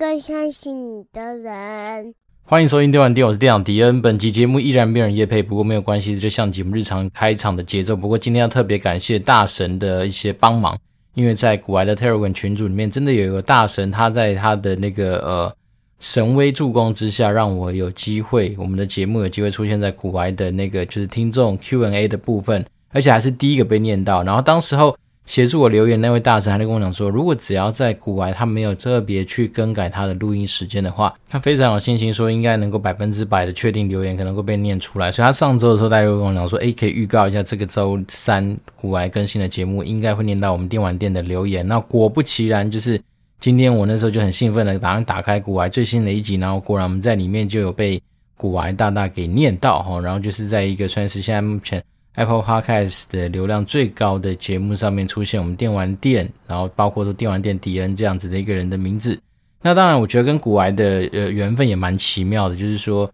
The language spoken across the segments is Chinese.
更相信你的人。欢迎收听电玩店，我是店长迪恩。本期节目依然没有人夜配，不过没有关系，就像节目日常开场的节奏。不过今天要特别感谢大神的一些帮忙，因为在股癌的 Telegram 群组里面，真的有一个大神，他在他的那个呃。神威助攻之下，让我有机会，我们的节目有机会出现在股癌的那个就是听众 Q&A 的部分，而且还是第一个被念到。然后当时候协助我留言那位大神还在跟我讲说，如果只要在古癌他没有特别去更改他的录音时间的话，他非常有信心说应该能够百分之百的确定留言可能会被念出来。所以他上周的时候，大家又跟我讲说，诶，可以预告一下这个周三古癌更新的节目应该会念到我们电玩店的留言。那果不其然，就是。今天我那时候就很兴奋的打算打开古癌最新的一集，然后果然我们在里面就有被古癌大大给念到哈，然后就是在一个算是现在目前 Apple Podcast 的流量最高的节目上面出现我们电玩店，然后包括说电玩店迪恩这样子的一个人的名字。那当然，我觉得跟古癌的呃缘分也蛮奇妙的，就是说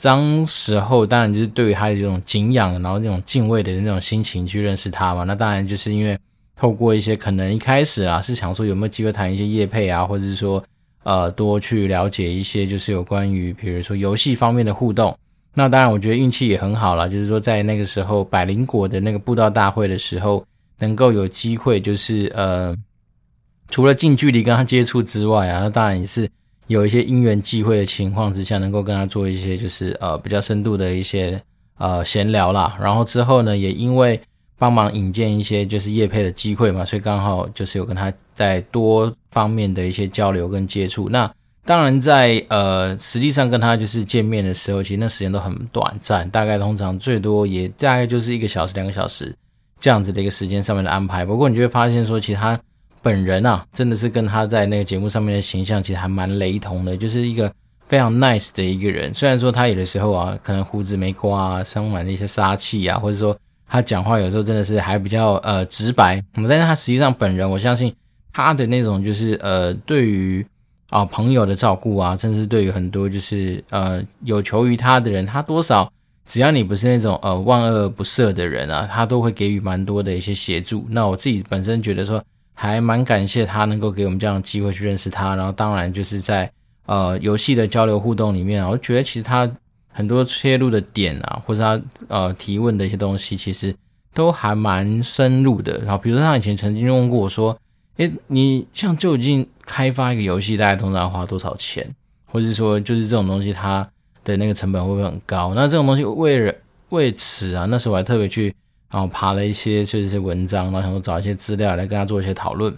当时候当然就是对于他的这种敬仰，然后这种敬畏的那种心情去认识他嘛。那当然就是因为。透过一些可能一开始啊是想说有没有机会谈一些业配啊，或者是说呃多去了解一些就是有关于比如说游戏方面的互动。那当然我觉得运气也很好了，就是说在那个时候百灵果的那个布道大会的时候，能够有机会就是呃除了近距离跟他接触之外啊，那当然也是有一些因缘际会的情况之下，能够跟他做一些就是呃比较深度的一些呃闲聊啦。然后之后呢，也因为帮忙引荐一些就是业配的机会嘛，所以刚好就是有跟他在多方面的一些交流跟接触。那当然在呃实际上跟他就是见面的时候，其实那时间都很短暂，大概通常最多也大概就是一个小时、两个小时这样子的一个时间上面的安排。不过你就会发现说，其实他本人啊，真的是跟他在那个节目上面的形象其实还蛮雷同的，就是一个非常 nice 的一个人。虽然说他有的时候啊，可能胡子没刮啊，充满了一些杀气啊，或者说。他讲话有时候真的是还比较呃直白，但是他实际上本人，我相信他的那种就是呃对于啊、朋友的照顾啊，甚至对于很多就是呃有求于他的人，他多少只要你不是那种呃万恶不赦的人啊，他都会给予蛮多的一些协助。那我自己本身觉得说还蛮感谢他能够给我们这样的机会去认识他，然后当然就是在呃游戏的交流互动里面啊，我觉得其实他。很多切入的点啊，或者他呃提问的一些东西，其实都还蛮深入的。然后，比如说他以前曾经问过我说：“诶，你像究竟开发一个游戏，大概通常要花多少钱？或者说，就是这种东西它的那个成本会不会很高？”那这种东西为了为此啊，那时候我还特别去然后爬了一些就是文章，然后想说找一些资料来跟他做一些讨论。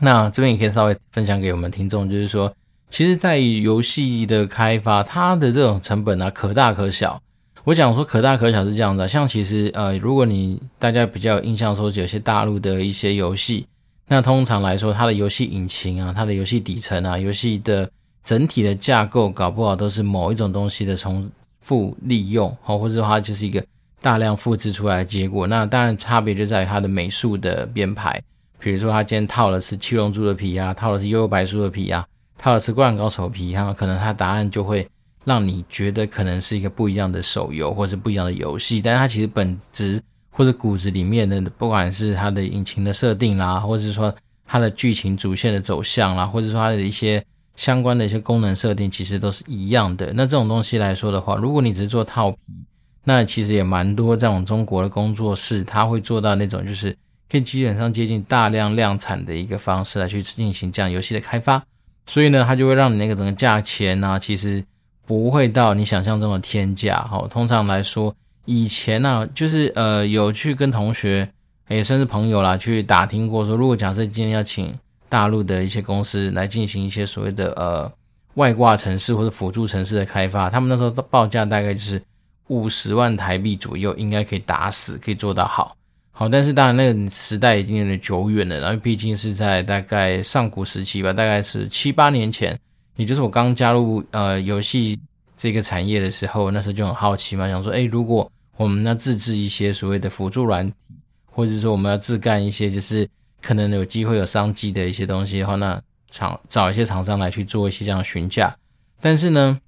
那这边也可以稍微分享给我们听众，就是说。其实，在游戏的开发，它的这种成本、啊，可大可小。我讲说可大可小是这样的，像其实呃，如果你大家比较有印象说，有些大陆的一些游戏，那通常来说，它的游戏引擎啊，它的游戏底层啊，游戏的整体的架构，搞不好都是某一种东西的重复利用，好，或者说它就是一个大量复制出来的结果。那当然差别就在于它的美术的编排，比如说它今天套的是七龙珠的皮啊，套的是幽游白书的皮啊。套的是《灌篮高手》皮，哈，可能它答案就会让你觉得可能是一个不一样的手游，或是不一样的游戏，但是它其实本质或者骨子里面的，不管是它的引擎的设定啦，或者是说它的剧情主线的走向啦，或者说它的一些相关的一些功能设定，其实都是一样的。那这种东西来说的话，如果你只是做套皮，那其实也蛮多这种中国的工作室，它会做到那种就是可以基本上接近大量量产的一个方式来去进行这样游戏的开发。所以呢，它就会让你那个整个价钱呢、啊，其实不会到你想象中的天价。哈，通常来说，以前呢、啊，就是呃有去跟同学也算是朋友啦，去打听过说，如果假设今天要请大陆的一些公司来进行一些所谓的呃外挂城市或者辅助城市的开发，他们那时候的报价大概就是五十万台币左右，应该可以打死，可以做到好。好，但是当然那个时代已经有点久远了，然后毕竟是在大概上古时期吧，大概是七八年前，也就是我刚加入呃游戏这个产业的时候，那时候就很好奇嘛，想说，诶，如果我们要自制一些所谓的辅助软体，或者说我们要自干一些就是可能有机会有商机的一些东西的话，那厂找一些厂商来去做一些这样询价，但是呢。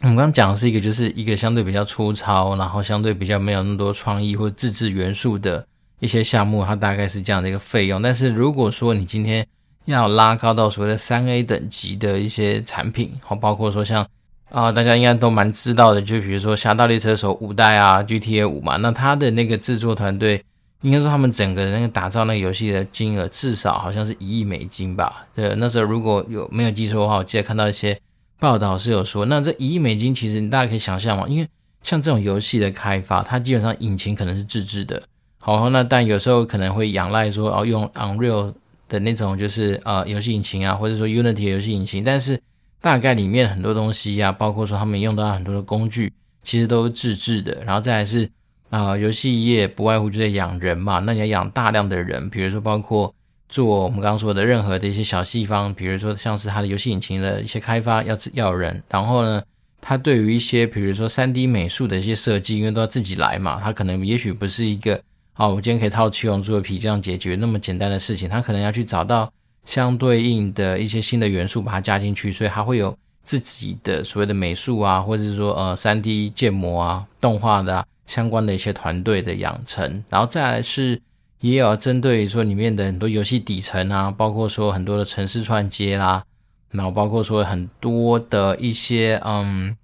我们刚刚讲的是一个，就是一个相对比较粗糙，然后相对比较没有那么多创意或自制元素的一些项目，它大概是这样的一个费用。但是如果说你今天要拉高到所谓的三 A 等级的一些产品，好，包括说像啊、大家应该都蛮知道的，就比如说《侠盗猎车手》五代啊，GTA 五嘛，那它的那个制作团队，应该说他们整个那个打造那个游戏的金额至少好像是一亿美金吧？对，那时候如果有没有记错的话，我记得看到一些报道是有说，那这一亿美金其实你大家可以想象嘛，因为像这种游戏的开发，它基本上引擎可能是自制的，好，那但有时候可能会仰赖说哦用 Unreal 的那种就是呃游戏引擎啊，或者说 Unity 的游戏引擎，但是。大概里面很多东西呀、啊，包括说他们用到很多的工具，其实都是自制的。然后再来是啊、游戏业不外乎就在养人嘛，那你要养大量的人，比如说包括做我们刚刚说的任何的一些小细方，比如说像是它的游戏引擎的一些开发要要人。然后呢，它对于一些比如说 3D 美术的一些设计，因为都要自己来嘛，它可能也许不是一个啊，我今天可以套七龙珠的皮这样解决那么简单的事情，它可能要去找到。相对应的一些新的元素，把它加进去，所以它会有自己的所谓的美术啊，或者是说呃 3D 建模啊、动画的、啊、相关的一些团队的养成，然后再来是也有针对说里面的很多游戏底层啊，包括说很多的城市串接啦，然后包括说很多的一些嗯，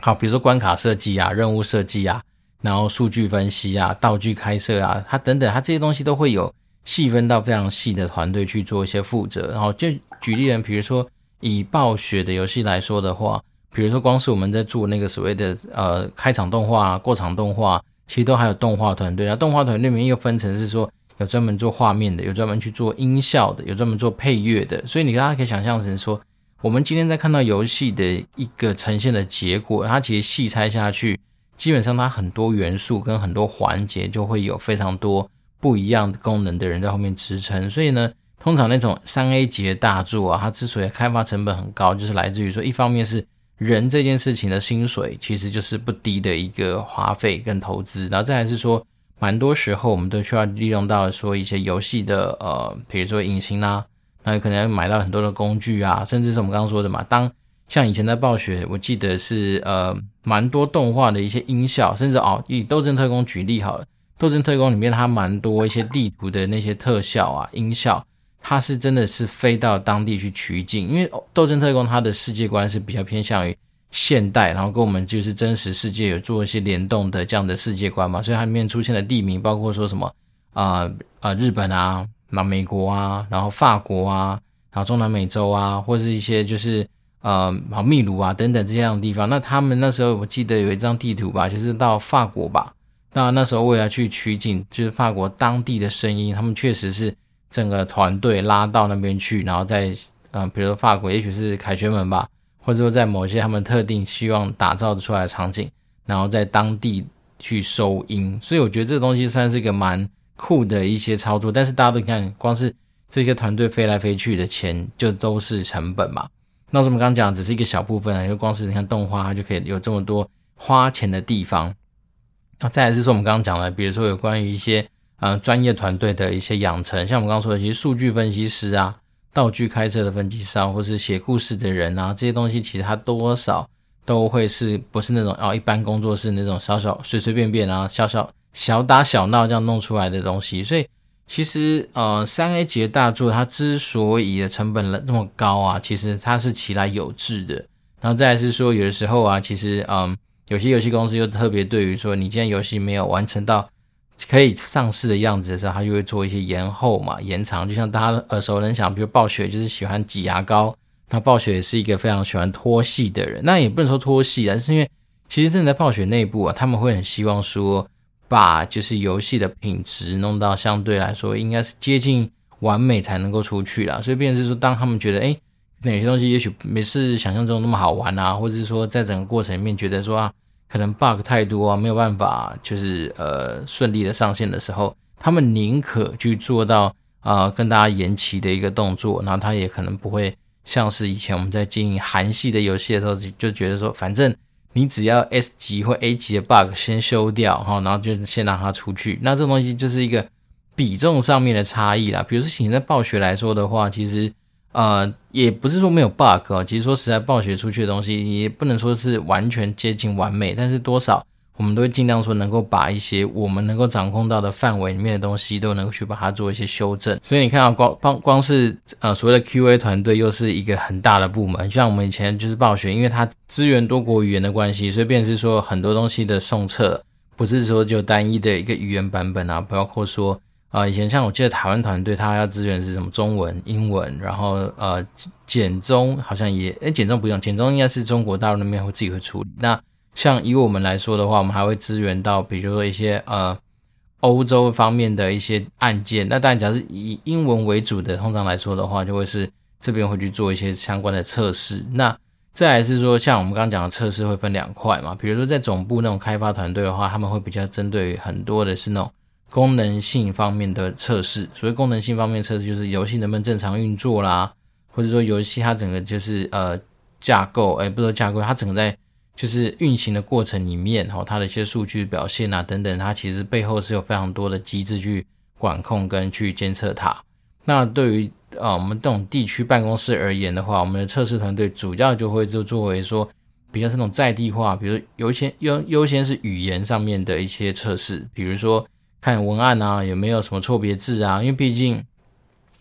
好，比如说关卡设计啊、任务设计啊，然后数据分析啊、道具开设啊，它等等，它这些东西都会有。细分到非常细的团队去做一些负责，然后就举例人，比如说以暴雪的游戏来说的话，比如说光是我们在做那个所谓的呃开场动画、过场动画，其实都还有动画团队。然后动画团队里面又分成是说有专门做画面的，有专门去做音效的，有专门做配乐的。所以你大家可以想象成说，我们今天在看到游戏的一个呈现的结果，它其实细拆下去，基本上它很多元素跟很多环节就会有非常多。不一样的功能的人在后面支撑，所以呢，通常那种三 A 级的大作啊，它之所以开发成本很高，就是来自于说，一方面是人这件事情的薪水其实就是不低的一个花费跟投资，然后再来是说，蛮多时候我们都需要利用到说一些游戏的呃，比如说引擎啊，那可能要买到很多的工具啊，甚至是我们刚刚说的嘛，当像以前在暴雪，我记得是呃蛮多动画的一些音效，甚至哦以《斗争特工》举例好了。《斗争特工》里面它蛮多一些地图的那些特效啊、音效，它是真的是飞到当地去取景，因为《斗争特工》它的世界观是比较偏向于现代，然后跟我们就是真实世界有做一些联动的这样的世界观嘛，所以它里面出现的地名包括说什么啊啊、日本啊、那美国啊，然后法国啊，然后中南美洲啊，或是一些就是呃好秘鲁啊等等这样的地方。那他们那时候我记得有一张地图吧，就是到法国吧。那那时候为了去取景，就是法国当地的声音，他们确实是整个团队拉到那边去，然后在嗯、比如说法国，也许是凯旋门吧，或者说在某些他们特定希望打造出来的场景，然后在当地去收音。所以我觉得这个东西算是一个蛮酷的一些操作。但是大家都看，光是这些团队飞来飞去的钱，就都是成本嘛。那我们刚刚讲只是一个小部分啊，因为光是你看动画，它就可以有这么多花钱的地方。那再来就是我们刚刚讲的，比如说有关于一些呃专业团队的一些养成，像我们刚刚说的，其实数据分析师啊、道具开车的分析师，或是写故事的人啊，这些东西其实它多少都会是不是那种哦一般工作室那种小小随随便便啊、小小小打小闹这样弄出来的东西。所以其实呃三 A 级的大作它之所以的成本那么高啊，其实它是其来有致的。然后再来是说有的时候啊，其实嗯。有些游戏公司又特别对于说，你今天游戏没有完成到可以上市的样子的时候，他就会做一些延后嘛、延长。就像大家耳熟能详，比如暴雪就是喜欢挤牙膏，那暴雪也是一个非常喜欢拖戏的人。那也不能说拖戏，啊是因为其实真的在暴雪内部啊，他们会很希望说，把就是游戏的品质弄到相对来说应该是接近完美才能够出去啦。所以变成是说，当他们觉得诶哪些东西也许没是想象中那么好玩啊，或者是说在整个过程里面觉得说啊，可能 bug 太多啊，没有办法就是呃顺利的上线的时候，他们宁可去做到啊、跟大家延期的一个动作，然后他也可能不会像是以前我们在经营韩系的游戏的时候就觉得说，反正你只要 S 级或 A 级的 bug 先修掉哈，然后就先让它出去，那这东西就是一个比重上面的差异啦。比如说现在暴雪来说的话，其实。呃，也不是说没有 bug 哦，其实说实在，暴雪出去的东西也不能说是完全接近完美，但是多少我们都会尽量说能够把一些我们能够掌控到的范围里面的东西都能够去把它做一些修正。所以你看到光光光是呃所谓的 QA 团队又是一个很大的部门，像我们以前就是暴雪，因为它支援多国语言的关系，所以变是说很多东西的送测不是说就单一的一个语言版本啊，包括说。啊、以前像我记得台湾团队，他要支援是什么中文、英文，然后呃简中好像也诶简中不用，简中应该是中国大陆那边会自己会处理。那像以我们来说的话，我们还会支援到比如说一些呃欧洲方面的一些案件。那当然，假如是以英文为主的，通常来说的话，就会是这边会去做一些相关的测试。那再来是说，像我们刚刚讲的测试会分两块嘛，比如说在总部那种开发团队的话，他们会比较针对很多的是那种。功能性方面的测试，所谓功能性方面测试，就是游戏能不能正常运作啦，或者说游戏它整个就是呃架构，哎，不说架构，它整个在就是运行的过程里面，哈，它的一些数据表现啊等等，它其实背后是有非常多的机制去管控跟去监测它。那对于啊我们这种地区办公室而言的话，我们的测试团队主要就会就作为说比较是那种在地化，比如优先优优先是语言上面的一些测试，比如说。看文案啊，有没有什么错别字啊？因为毕竟，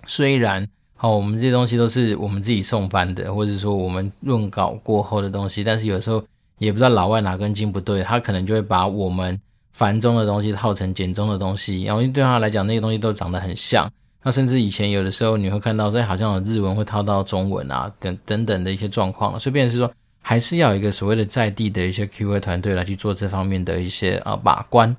虽然好，我们这些东西都是我们自己送翻的，或者说我们润稿过后的东西，但是有时候也不知道老外哪根筋不对，他可能就会把我们繁中的东西套成简中的东西，然后对他来讲，那些东西都长得很像。那甚至以前有的时候你会看到，这好像有日文会套到中文啊，等等等的一些状况。所以，变是说，还是要一个所谓的在地的一些 QA 团队来去做这方面的一些啊把关。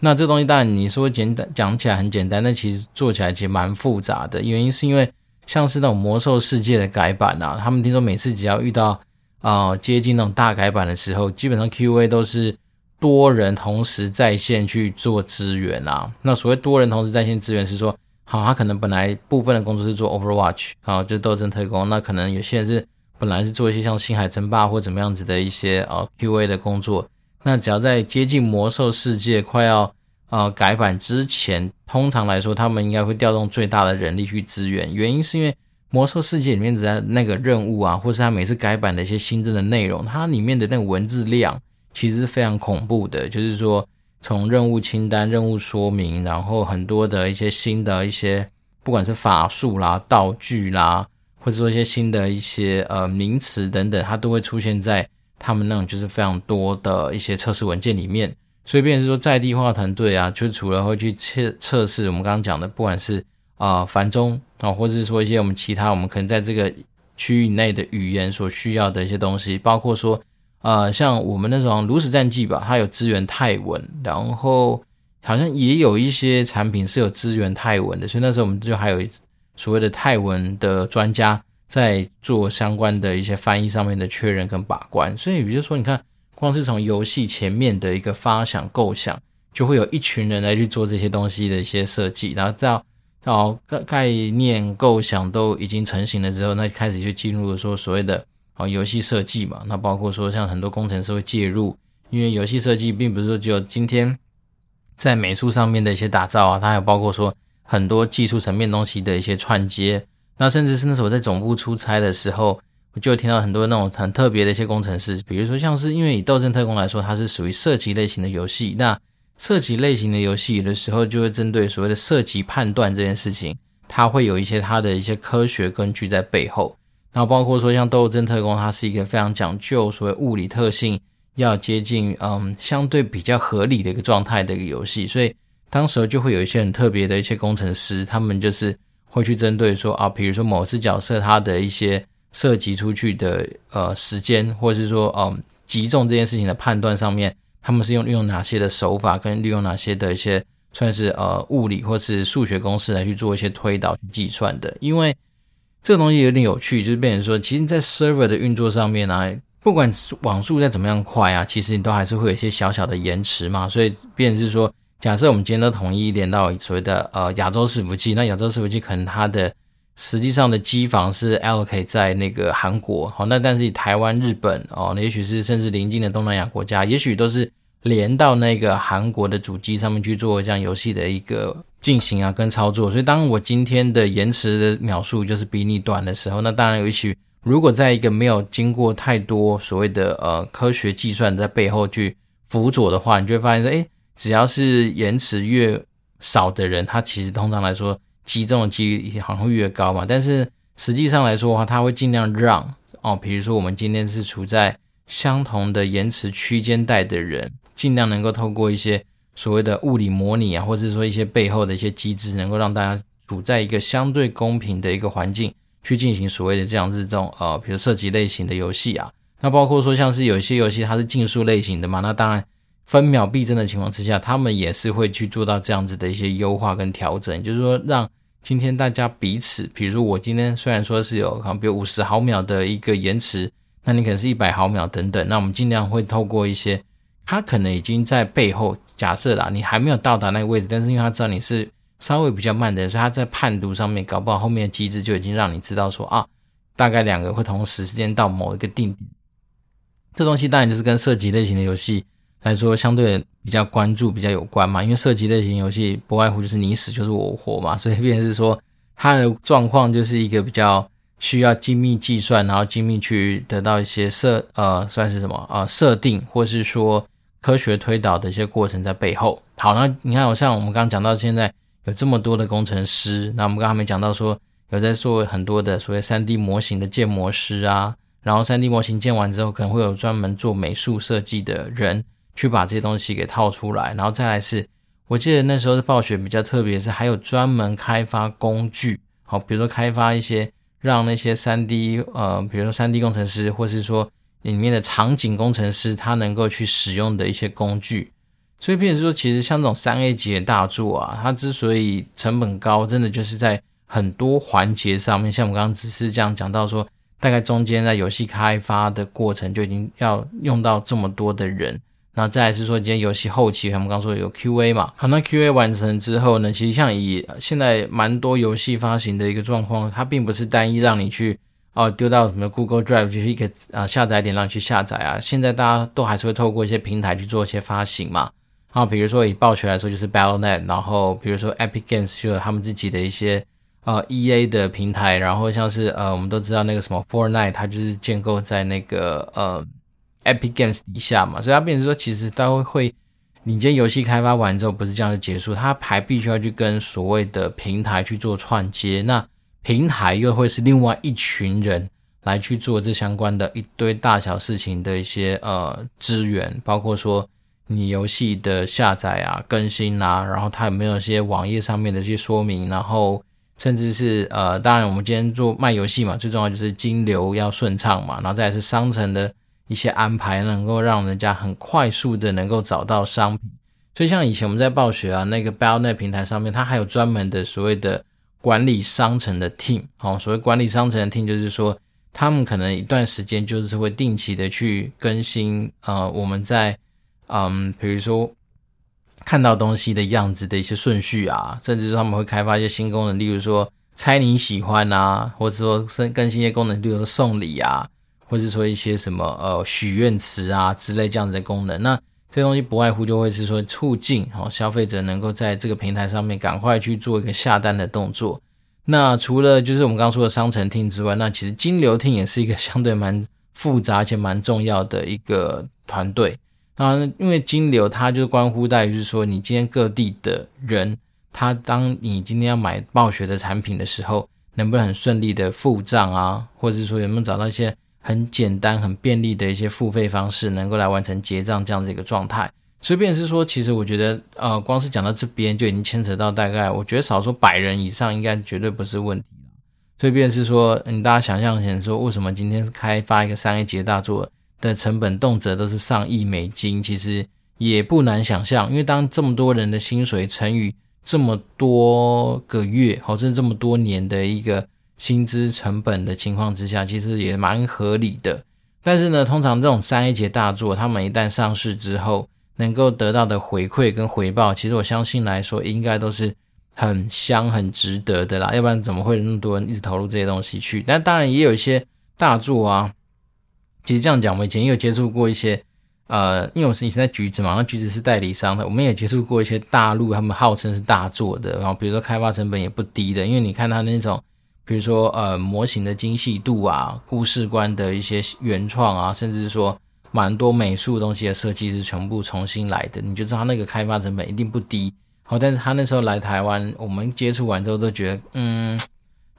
那这东西当然你说简单讲起来很简单，但其实做起来其实蛮复杂的。原因是因为像是那种魔兽世界的改版啊，他们听说每次只要遇到啊、接近那种大改版的时候，基本上 QA 都是多人同时在线去做支援啊。那所谓多人同时在线支援是说，好，他可能本来部分的工作是做 Overwatch 啊，就斗争特工，那可能有些人是本来是做一些像星海争霸或怎么样子的一些呃 QA 的工作。那只要在接近魔兽世界快要呃改版之前，通常来说，他们应该会调动最大的人力去支援。原因是因为魔兽世界里面的那个任务啊，或是他每次改版的一些新增的内容，它里面的那个文字量其实是非常恐怖的。就是说，从任务清单、任务说明，然后很多的一些新的一些，不管是法术啦、道具啦，或者说一些新的一些呃名词等等，它都会出现在。他们那种就是非常多的一些测试文件里面，所以变成是说在地化团队啊，就除了会去测测试我们刚刚讲的，不管是啊繁中啊，或者是说一些我们其他我们可能在这个区域内的语言所需要的一些东西，包括说啊像我们那种炉石战记吧，它有支援泰文，然后好像也有一些产品是有支援泰文的，所以那时候我们就还有所谓的泰文的专家。在做相关的一些翻译上面的确认跟把关，所以比如说，你看，光是从游戏前面的一个发想构想，就会有一群人来去做这些东西的一些设计，然后到到概概念构想都已经成型了之后，那开始就进入了说所谓的哦游戏设计嘛，那包括说像很多工程师会介入，因为游戏设计并不是说只有今天在美术上面的一些打造啊，它还包括说很多技术层面东西的一些串接。那甚至是那时候我在总部出差的时候，我就听到很多那种很特别的一些工程师，比如说像是因为以《斗争特工》来说，它是属于射击类型的游戏，那射击类型的游戏有的时候就会针对所谓的射击判断这件事情，它会有一些它的一些科学根据在背后。然后包括说像《斗争特工》，它是一个非常讲究所谓物理特性要接近嗯相对比较合理的一个状态的一个游戏，所以当时候就会有一些很特别的一些工程师，他们就是。会去针对说啊，比如说某次角色他的一些涉及出去的呃时间，或者是说嗯击中这件事情的判断上面，他们是用运用哪些的手法，跟利用哪些的一些算是呃物理或是数学公式来去做一些推导计算的。因为这个东西有点有趣，就是变成说，其实，在 server 的运作上面呢、啊，不管网速再怎么样快啊，其实你都还是会有一些小小的延迟嘛，所以变成是说。假设我们今天都统一连到所谓的呃亚洲伺服器，那亚洲伺服器可能它的实际上的机房是 LK 在那个韩国，好，那但是台湾、日本哦，那也许是甚至邻近的东南亚国家，也许都是连到那个韩国的主机上面去做这样游戏的一个进行啊跟操作。所以当我今天的延迟的秒数就是比你短的时候，那当然也许如果在一个没有经过太多所谓的呃科学计算在背后去。辅佐的话，你就会发现说，诶，只要是延迟越少的人，他其实通常来说击中的几率好像会越高嘛。但是实际上来说的话，他会尽量让哦，比如说我们今天是处在相同的延迟区间带的人，尽量能够透过一些所谓的物理模拟啊，或者说一些背后的一些机制，能够让大家处在一个相对公平的一个环境，去进行所谓的这样子这种呃，比如射击类型的游戏啊。那包括说像是有些游戏它是竞速类型的嘛，那当然分秒必争的情况之下，他们也是会去做到这样子的一些优化跟调整，就是说让今天大家彼此，比如我今天虽然说是有可能比如五十毫秒的一个延迟，那你可能是一百毫秒等等，那我们尽量会透过一些，他可能已经在背后假设啦，你还没有到达那个位置，但是因为他知道你是稍微比较慢的，所以他在判读上面搞不好后面的机制就已经让你知道说啊，大概两个会同时时间到某一个定点。这东西当然就是跟射击类型的游戏来说，相对比较关注、比较有关嘛。因为射击类型游戏不外乎就是你死就是我活嘛，所以便是说它的状况就是一个比较需要精密计算，然后精密去得到一些设呃算是什么呃设定，或是说科学推导的一些过程在背后。好，那你看，我像我们刚刚讲到现在有这么多的工程师，那我们刚刚没讲到说有在做很多的所谓 3D 模型的建模师啊。然后 3D 模型建完之后，可能会有专门做美术设计的人去把这些东西给套出来。然后再来是，我记得那时候的暴雪比较特别，是还有专门开发工具，好，比如说开发一些让那些 3D 呃，比如说 3D 工程师，或是说里面的场景工程师，他能够去使用的一些工具。所以，变成说，其实像这种 3A 级的大作啊，它之所以成本高，真的就是在很多环节上面，像我们刚刚只是这样讲到说。大概中间在游戏开发的过程就已经要用到这么多的人，那再来是说，今天游戏后期，我们刚说有 QA 嘛，好，那 QA 完成之后呢，其实像以现在蛮多游戏发行的一个状况，它并不是单一让你去哦丢到什么 Google Drive 就是一个啊下载点让你去下载啊，现在大家都还是会透过一些平台去做一些发行嘛，啊，比如说以暴雪来说就是 Battle.net，然后比如说 Epic Games 就有他们自己的一些。呃，E A 的平台，然后像是呃，我们都知道那个什么 Fortnite，它就是建构在那个呃 Epic Games 底下嘛，所以它变成说，其实它会会，你今天游戏开发完之后，不是这样就结束，它还必须要去跟所谓的平台去做串接，那平台又会是另外一群人来去做这相关的一堆大小事情的一些呃资源，包括说你游戏的下载啊、更新啊，然后它有没有一些网页上面的一些说明，然后。甚至是呃，当然我们今天做卖游戏嘛，最重要就是金流要顺畅嘛，然后再是商城的一些安排，能够让人家很快速的能够找到商品。所以像以前我们在暴雪啊那个 Battle.net 平台上面，它还有专门的所谓的管理商城的 team。好，所谓管理商城的 team 就是说，他们可能一段时间就是会定期的去更新呃，我们在嗯，比如说。看到东西的样子的一些顺序啊，甚至是他们会开发一些新功能，例如说猜你喜欢啊，或者说更新一些功能，例如说送礼啊，或者说一些什么呃许愿池啊之类这样子的功能。那这东西不外乎就会是说促进哦消费者能够在这个平台上面赶快去做一个下单的动作。那除了就是我们刚说的商城厅之外，那其实金流厅也是一个相对蛮复杂且蛮重要的一个团队。啊，因为金流它就关乎在于，就是说你今天各地的人，他当你今天要买暴雪的产品的时候，能不能很顺利的付账啊，或者是说有没有找到一些很简单、很便利的一些付费方式，能够来完成结账这样子一个状态。所以便是说，其实我觉得，呃，光是讲到这边就已经牵扯到大概，我觉得少说百人以上应该绝对不是问题了。所以便是说，你大家想象一下，说为什么今天开发一个三 A 级大作？的成本动辄都是上亿美金，其实也不难想象，因为当这么多人的薪水乘以这么多个月，好，甚至这么多年的一个薪资成本的情况之下，其实也蛮合理的。但是呢，通常这种三 A 级大作，他们一旦上市之后，能够得到的回馈跟回报，其实我相信来说，应该都是很香、很值得的啦。要不然怎么会有那么多人一直投入这些东西去？但当然也有一些大作啊。其实这样讲，我以前也有接触过一些，呃，因为我是以前在橘子嘛，那橘子是代理商的，我们也接触过一些大陆他们号称是大作的，然后比如说开发成本也不低的，因为你看他那种，比如说呃模型的精细度啊，故事观的一些原创啊，甚至说蛮多美术东西的设计是全部重新来的，你就知道他那个开发成本一定不低。好，但是他那时候来台湾，我们接触完之后都觉得，嗯，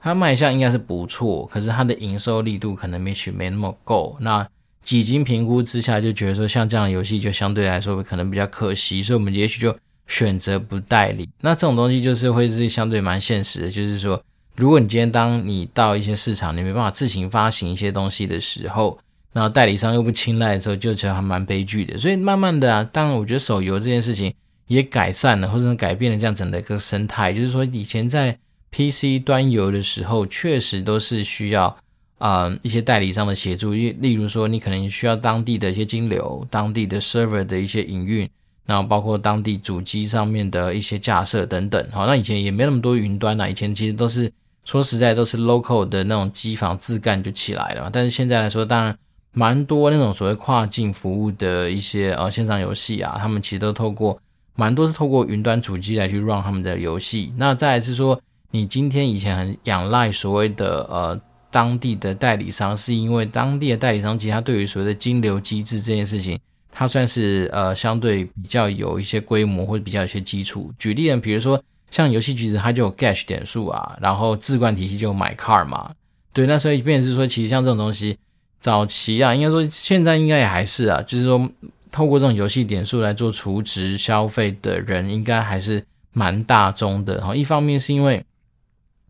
他卖相应该是不错，可是他的营收力度可能也许没那么够。那几经评估之下，就觉得说像这样的游戏就相对来说可能比较可惜，所以我们也许就选择不代理。那这种东西就是会是相对蛮现实的，就是说，如果你今天当你到一些市场，你没办法自行发行一些东西的时候，然后代理商又不青睐的时候，就觉得还蛮悲剧的。所以慢慢的啊，当然我觉得手游这件事情。也改善了，或者改变了这样整的一个生态。就是说，以前在 PC 端游的时候，确实都是需要啊、一些代理商的协助。例例如说，你可能需要当地的一些金流、当地的 server 的一些营运，然后包括当地主机上面的一些架设等等。好，那以前也没那么多云端啦，以前其实都是说实在都是 local 的那种机房自干就起来了嘛。但是现在来说，当然蛮多那种所谓跨境服务的一些呃线上游戏啊，他们其实都透过。蛮多是透过云端主机来去 run 他们的游戏。那再来是说，你今天以前很仰赖所谓的呃当地的代理商，是因为当地的代理商其实他对于所谓的金流机制这件事情，它算是呃相对比较有一些规模或者比较有一些基础。举例呢，比如说像游戏橘子，它就有 Gash 点数啊，然后置冠体系就有买 Car 嘛。对，那所以变成是说，其实像这种东西，早期啊，应该说现在应该也还是啊，就是说。透过这种游戏点数来做储值消费的人，应该还是蛮大众的。哈，一方面是因为，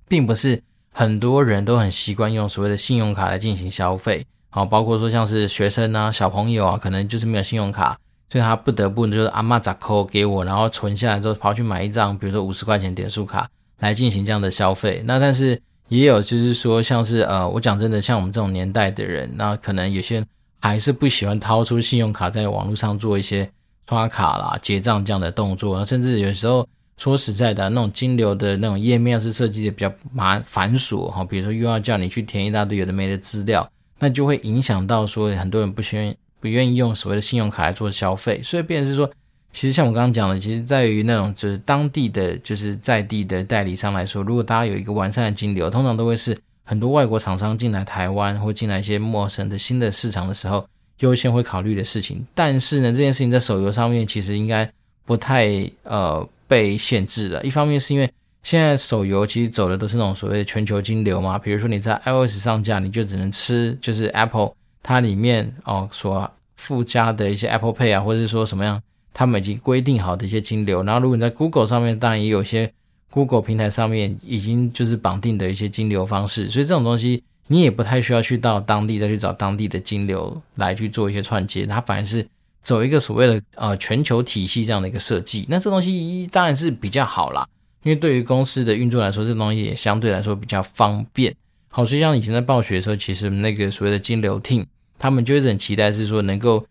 并不是很多人都很习惯用所谓的信用卡来进行消费。好，包括说像是学生啊、小朋友啊，可能就是没有信用卡，所以他不得不就是阿嬷咋扣给我，然后存下来之后跑去买一张，比如说五十块钱点数卡来进行这样的消费。那但是也有就是说，像是呃，我讲真的，像我们这种年代的人，那可能有些人。还是不喜欢掏出信用卡在网络上做一些刷卡啦、结账这样的动作，甚至有时候说实在的，那种金流的那种页面是设计的比较麻繁琐哈，比如说又要叫你去填一大堆有的没的资料，那就会影响到说很多人不愿不愿意用所谓的信用卡来做消费，所以变成是说，其实像我刚刚讲的，其实在于那种就是当地的就是在地的代理商来说，如果大家有一个完善的金流，通常都会是。很多外国厂商进来台湾或进来一些陌生的新的市场的时候，优先会考虑的事情。但是呢，这件事情在手游上面其实应该不太呃被限制的。一方面是因为现在手游其实走的都是那种所谓的全球金流嘛，比如说你在 iOS 上架，你就只能吃就是 Apple 它里面哦所附加的一些 Apple Pay 啊，或者是说什么样，他们已经规定好的一些金流。然后如果你在 Google 上面，当然也有一些。Google 平台上面已经就是绑定的一些金流方式，所以这种东西你也不太需要去到当地再去找当地的金流来去做一些串接，它反而是走一个所谓的呃全球体系这样的一个设计。那这东西当然是比较好啦，因为对于公司的运作来说，这东西也相对来说比较方便。好，所以像以前在暴雪的时候，其实那个所谓的金流 team，他们就一直很期待是说能够。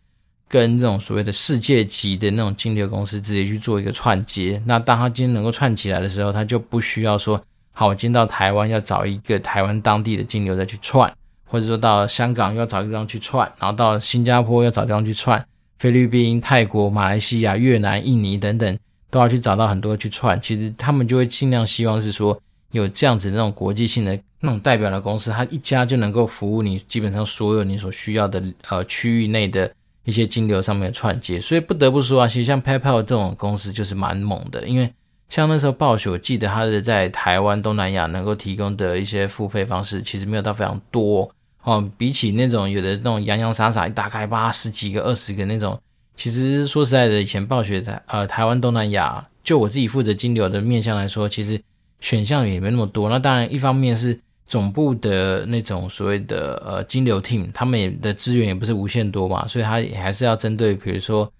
跟这种所谓的世界级的那种金流公司直接去做一个串接，那当他今天能够串起来的时候，他就不需要说，好，我今天到台湾要找一个台湾当地的金流再去串，或者说到香港要找地方去串，然后到新加坡要找地方去串，菲律宾、泰国、马来西亚、越南、印尼等等都要去找到很多去串。其实他们就会尽量希望是说有这样子的那种国际性的那种代表的公司，它一家就能够服务你基本上所有你所需要的呃区域内的。一些金流上面的串接，所以不得不说啊，其实像 PayPal 这种公司就是蛮猛的，因为像那时候暴雪，我记得它是在台湾、东南亚能够提供的一些付费方式，其实没有到非常多哦。比起那种有的那种洋洋洒洒一打开八十几个、二十个那种，其实说实在的，以前暴雪台呃台湾、东南亚，就我自己负责金流的面向来说，其实选项也没那么多。那当然，一方面是。总部的那种所谓的呃金流 team，他们也的资源也不是无限多嘛，所以他也还是要针对，比如说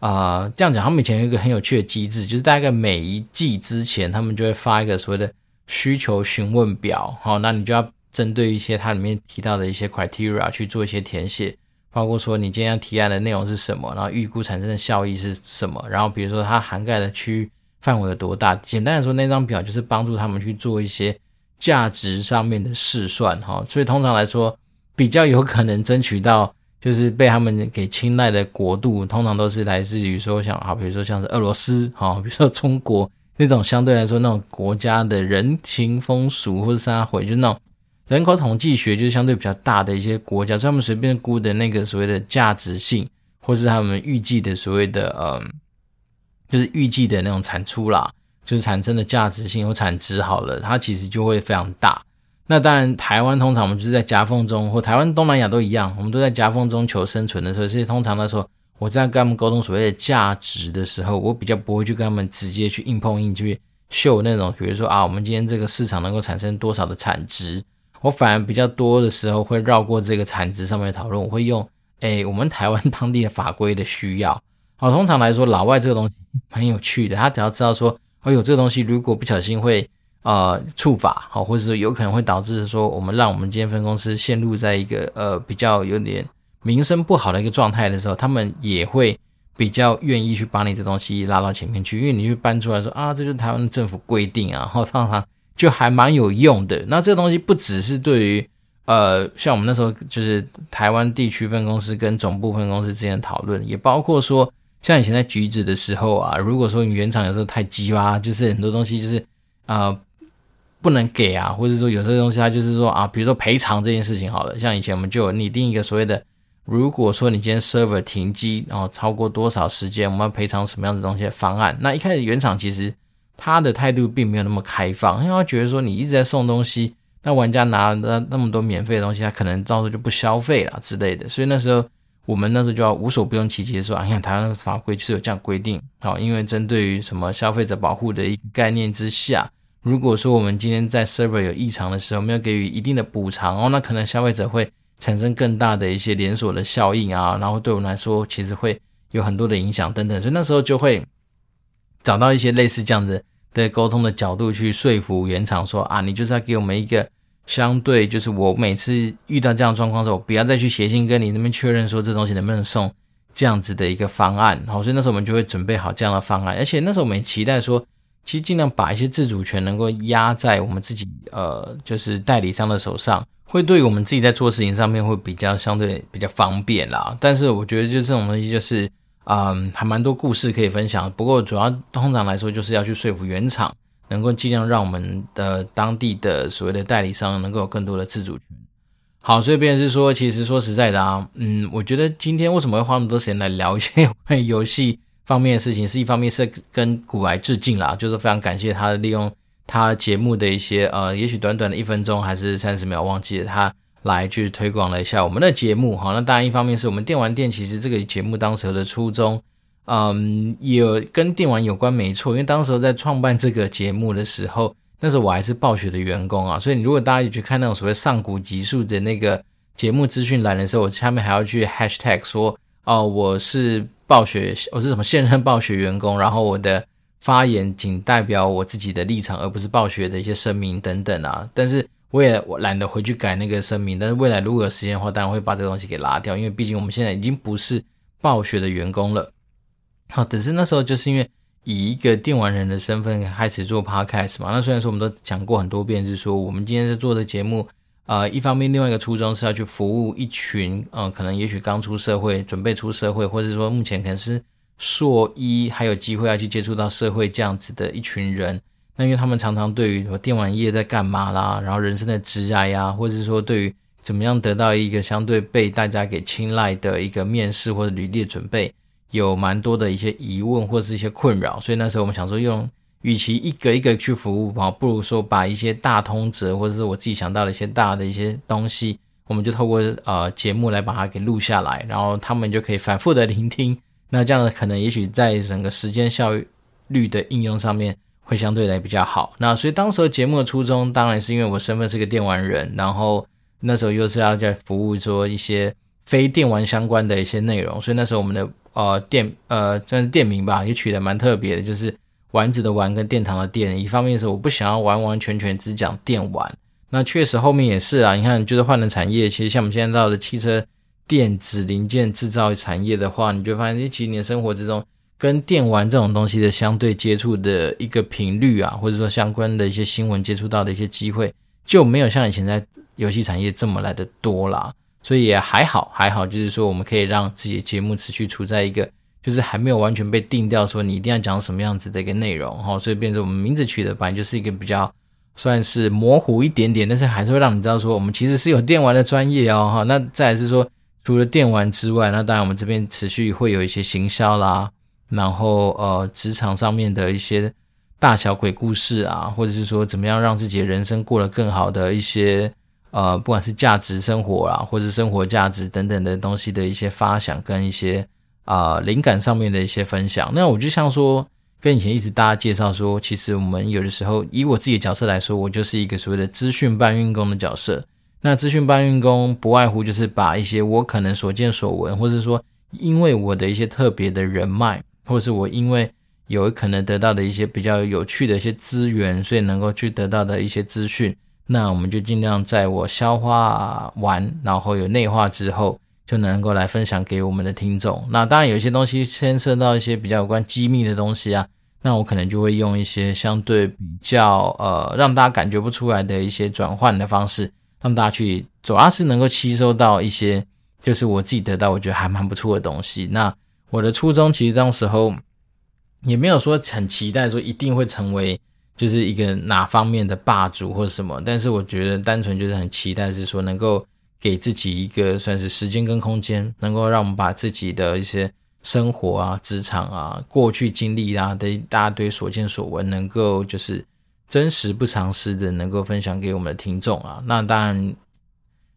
啊、这样讲，他们以前有一个很有趣的机制，就是大概每一季之前，他们就会发一个所谓的需求询问表，好，那你就要针对一些它里面提到的一些 criteria 去做一些填写，包括说你今天要提案的内容是什么，然后预估产生的效益是什么，然后比如说它涵盖的区域范围有多大，简单来说，那张表就是帮助他们去做一些。价值上面的试算哈，所以通常来说，比较有可能争取到就是被他们给青睐的国度，通常都是来自于说像好，比如说像是俄罗斯哈，比如说中国那种相对来说那种国家的人情风俗或者是啥会，就是那种人口统计学就是相对比较大的一些国家，所以他们随便估的那个所谓的价值性，或是他们预计的所谓的呃，就是预计的那种产出啦，就是产生的价值性或产值好了，它其实就会非常大。那当然，台湾通常我们就是在夹缝中，或台湾、东南亚都一样，我们都在夹缝中求生存的时候，所以通常那时候我在跟他们沟通所谓的价值的时候，我比较不会去跟他们直接去硬碰硬去秀那种，比如说啊，我们今天这个市场能够产生多少的产值，我反而比较多的时候会绕过这个产值上面的讨论，我会用诶我们台湾当地的法规的需要。好，通常来说，老外这个东西蛮有趣的，他只要知道说，哎呦，这个东西如果不小心会。呃，触法好，或者说有可能会导致说，我们让我们今天分公司陷入在一个呃比较有点名声不好的一个状态的时候，他们也会比较愿意去把你这东西拉到前面去，因为你去搬出来说啊，这就是台湾政府规定啊，然后常常就还蛮有用的。那这个东西不只是对于呃，像我们那时候就是台湾地区分公司跟总部分公司之间讨论，也包括说像以前在橘子的时候啊，如果说你原厂有时候太鸡巴，就是很多东西就是呃。不能给啊，或者说有些东西它就是说啊，比如说赔偿这件事情好了，像以前我们就拟定一个所谓的，如果说你今天 server 停机，然后超过多少时间，我们要赔偿什么样的东西的方案。那一开始原厂其实他的态度并没有那么开放，因为他觉得说你一直在送东西，那玩家拿了那么多免费的东西，他可能到时候就不消费了之类的。所以那时候我们那时候就要无所不用其极的说，啊，你看台湾的法规就是有这样规定，好，因为针对于什么消费者保护的一个概念之下。如果说我们今天在 server 有异常的时候，没有给予一定的补偿哦，那可能消费者会产生更大的一些连锁的效应啊，然后对我们来说其实会有很多的影响等等，所以那时候就会找到一些类似这样子的沟通的角度去说服原厂说啊，你就是要给我们一个相对，就是我每次遇到这样状况的时候，我不要再去写信跟你那边确认说这东西能不能送这样子的一个方案，好，所以那时候我们就会准备好这样的方案，而且那时候我们也期待说。其实尽量把一些自主权能够压在我们自己，呃，就是代理商的手上，会对我们自己在做事情上面会比较相对比较方便啦。但是我觉得就这种东西就是，嗯，还蛮多故事可以分享。不过主要通常来说就是要去说服原厂，能够尽量让我们的当地的所谓的代理商能够有更多的自主权。好，所以便是说，其实说实在的啊，嗯，我觉得今天为什么会花那么多时间来聊一些关于游戏方面的事情，是一方面是跟古来致敬啦，就是非常感谢他利用他节目的一些呃，也许短短的一分钟还是三十秒，忘记了他来去推广了一下我们的节目。好，那当然一方面是我们电玩店其实这个节目当时的初衷，嗯，有跟电玩有关没错，因为当时候在创办这个节目的时候，那时候我还是暴雪的员工啊，所以你如果大家有去看那种所谓上古集数的那个节目资讯栏的时候，我下面还要去 hashtag 说哦，我是。暴雪，我是什么现任暴雪员工，然后我的发言仅代表我自己的立场，而不是暴雪的一些声明等等啊。但是我也我懒得回去改那个声明，但是未来如果有时间的话，当然会把这个东西给拉掉，因为毕竟我们现在已经不是暴雪的员工了。好，只是那时候就是因为以一个电玩人的身份开始做 podcast 嘛，那虽然说我们都讲过很多遍，就是说我们今天在做的节目。呃，一方面，另外一个初衷是要去服务一群，嗯、可能也许刚出社会、准备出社会，或者说目前可能是硕一还有机会要去接触到社会这样子的一群人。那因为他们常常对于说电玩业在干嘛啦，然后人生的职涯呀，或者是说对于怎么样得到一个相对被大家给青睐的一个面试或者履历的准备，有蛮多的一些疑问或者是一些困扰。所以那时候我们想说用。与其一个一个去服务，不如说把一些大通则，或者是我自己想到的一些大的一些东西，我们就透过呃节目来把它给录下来，然后他们就可以反复的聆听。那这样的可能也许在整个时间效率的应用上面会相对来比较好。那所以当时节目的初衷，当然是因为我身份是个电玩人，然后那时候又是要在服务说一些非电玩相关的一些内容，所以那时候我们的呃店呃算是店名吧，也取得蛮特别的，就是。丸子的丸跟殿堂的殿，一方面是我不想要完完全全只讲电玩，那确实后面也是啊。你看，就是换了产业，其实像我们现在到的汽车电子零件制造产业的话，你就发现这几年生活之中跟电玩这种东西的相对接触的一个频率啊，或者说相关的一些新闻接触到的一些机会，就没有像以前在游戏产业这么来的多啦。所以也还好，还好，就是说我们可以让自己的节目持续处在一个。就是还没有完全被定掉，说你一定要讲什么样子的一个内容哈，所以变成我们名字取的本来就是一个比较算是模糊一点点，但是还是会让你知道说，我们其实是有电玩的专业哦，哈。那再来是说，除了电玩之外，那当然我们这边持续会有一些行销啦，然后呃，职场上面的一些大小鬼故事啊，或者是说怎么样让自己的人生过得更好的一些呃，不管是价值生活啦，或者是生活价值等等的东西的一些发想跟一些啊、灵感上面的一些分享。那我就像说。跟以前一直大家介绍说，其实我们有的时候以我自己的角色来说，我就是一个所谓的资讯搬运工的角色。那资讯搬运工不外乎就是把一些我可能所见所闻，或者说因为我的一些特别的人脉，或者是我因为有可能得到的一些比较有趣的一些资源，所以能够去得到的一些资讯，那我们就尽量在我消化完，然后有内化之后，就能够来分享给我们的听众。那当然有一些东西牵涉到一些比较有关机密的东西啊。那我可能就会用一些相对比较呃，让大家感觉不出来的一些转换的方式，让大家去主要是能够吸收到一些，就是我自己得到我觉得还蛮不错的东西。那我的初衷其实当时候也没有说很期待说一定会成为就是一个哪方面的霸主或者什么，但是我觉得单纯就是很期待是说能够给自己一个算是时间跟空间，能够让我们把自己的一些。生活啊，职场啊，过去经历啊的一大堆所见所闻，能够就是真实不藏私的，能够分享给我们的听众啊。那当然，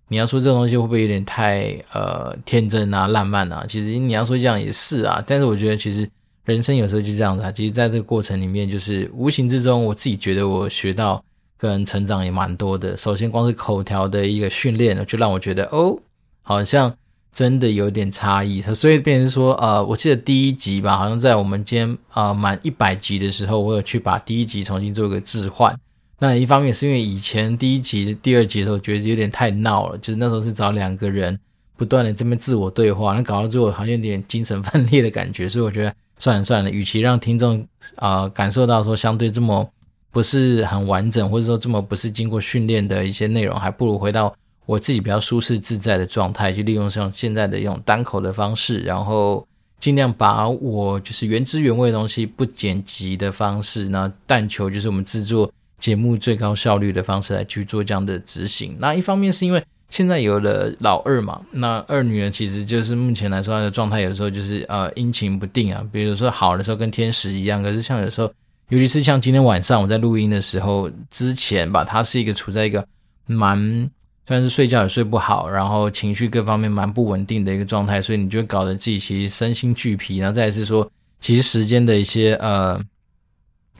你要说这东西会不会有点太呃天真啊、浪漫啊？其实你要说这样也是啊。但是我觉得，其实人生有时候就这样子啊。其实在这个过程里面，就是无形之中，我自己觉得我学到跟成长也蛮多的。首先，光是口条的一个训练，就让我觉得哦，好像。真的有点差异，所以变成说，呃，我记得第一集吧，好像在我们今天呃满一百集的时候，我有去把第一集重新做一个置换。那一方面是因为以前第一集、第二集的时候觉得有点太闹了，就是那时候是找两个人不断的这边自我对话，那搞到最后好像有点精神分裂的感觉，所以我觉得算了算了，与其让听众啊、感受到说相对这么不是很完整，或者说这么不是经过训练的一些内容，还不如回到。我自己比较舒适自在的状态，去利用像现在的这种单口的方式，然后尽量把我就是原汁原味的东西不剪辑的方式，那但求就是我们制作节目最高效率的方式来去做这样的执行。那一方面是因为现在有了老二嘛，那二女儿其实就是目前来说她的状态有时候就是呃阴晴不定啊，比如说好的时候跟天使一样，可是像有时候，尤其是像今天晚上我在录音的时候之前吧，她是一个处在一个蛮。虽然是睡觉也睡不好，然后情绪各方面蛮不稳定的一个状态，所以你就搞得自己其实身心俱疲。然后再是说，其实时间的一些呃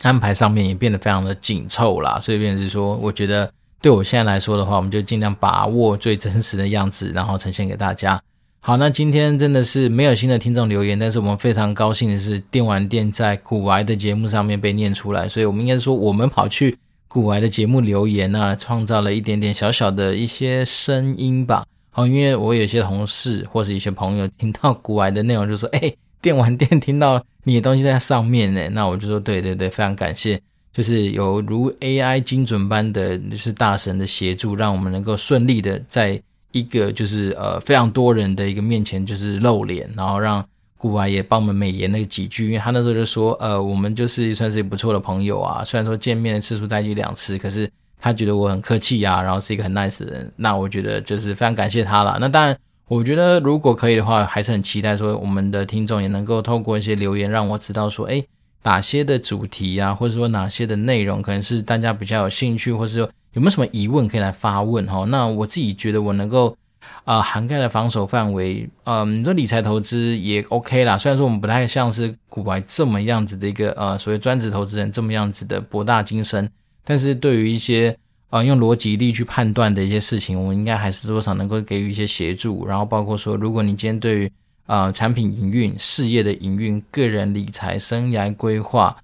安排上面也变得非常的紧凑啦。所以变是说，我觉得对我现在来说的话，我们就尽量把握最真实的样子，然后呈现给大家。好，那今天真的是没有新的听众留言，但是我们非常高兴的是，电玩店在古玩的节目上面被念出来，所以我们应该说我们跑去。古玩的节目留言呢、创造了一点点小小的一些声音吧。好，因为我有些同事或是一些朋友听到古玩的内容，就说：“哎，电玩店听到你的东西在上面呢。”那我就说：“对对对，非常感谢，就是有如 AI 精准般的，就是大神的协助，让我们能够顺利的在一个就是呃非常多人的一个面前就是露脸，然后让。”股癌也帮我们美言了几句，因为他那时候就说，呃，我们就是算是不错的朋友啊。虽然说见面的次数大概两次，可是他觉得我很客气啊，然后是一个很 nice 的人。那我觉得就是非常感谢他了。那当然，我觉得如果可以的话，还是很期待说我们的听众也能够透过一些留言，让我知道说，诶，哪些的主题啊，或者说哪些的内容，可能是大家比较有兴趣，或者说有没有什么疑问可以来发问哈。那我自己觉得我能够。啊、涵盖的防守范围，嗯，你说理财投资也 OK 啦。虽然说我们不太像是股癌这么样子的一个呃所谓专职投资人这么样子的博大精深，但是对于一些呃用逻辑力去判断的一些事情，我们应该还是多少能够给予一些协助。然后包括说，如果你今天对于呃产品营运、事业的营运、个人理财、生涯规划。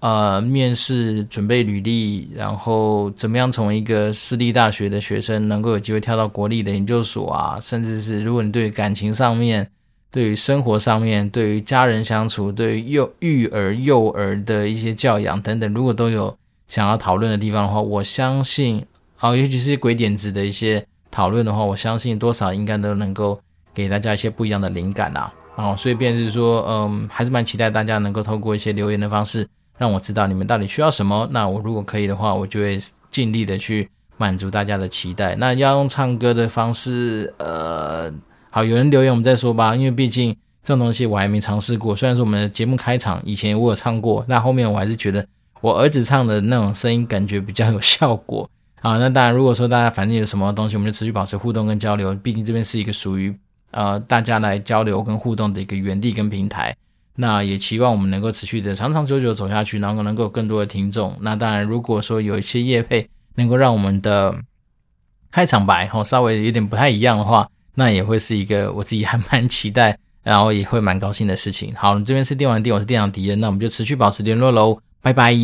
呃，面试准备履历，然后怎么样从一个私立大学的学生能够有机会跳到国立的研究所啊？甚至是如果你对感情上面、对于生活上面、对于家人相处、对于幼育儿、幼儿的一些教养等等，如果都有想要讨论的地方的话，我相信，啊，尤其是鬼点子的一些讨论的话，我相信多少应该都能够给大家一些不一样的灵感啊。哦，所以便是说，嗯，还是蛮期待大家能够透过一些留言的方式。让我知道你们到底需要什么，那我如果可以的话，我就会尽力的去满足大家的期待。那要用唱歌的方式，呃，好，有人留言我们再说吧，因为毕竟这种东西我还没尝试过。虽然说我们的节目开场以前我有唱过，那后面我还是觉得我儿子唱的那种声音感觉比较有效果。啊，那当然如果说大家反正有什么东西，我们就持续保持互动跟交流。毕竟这边是一个属于呃大家来交流跟互动的一个园地跟平台。那也期望我们能够持续的长长久久走下去，然后能够有更多的听众。那当然，如果说有一些业配能够让我们的开场白哦稍微有点不太一样的话，那也会是一个我自己还蛮期待，然后也会蛮高兴的事情。好，这边是电玩店，我是电长迪恩，那我们就持续保持联络喽，拜拜。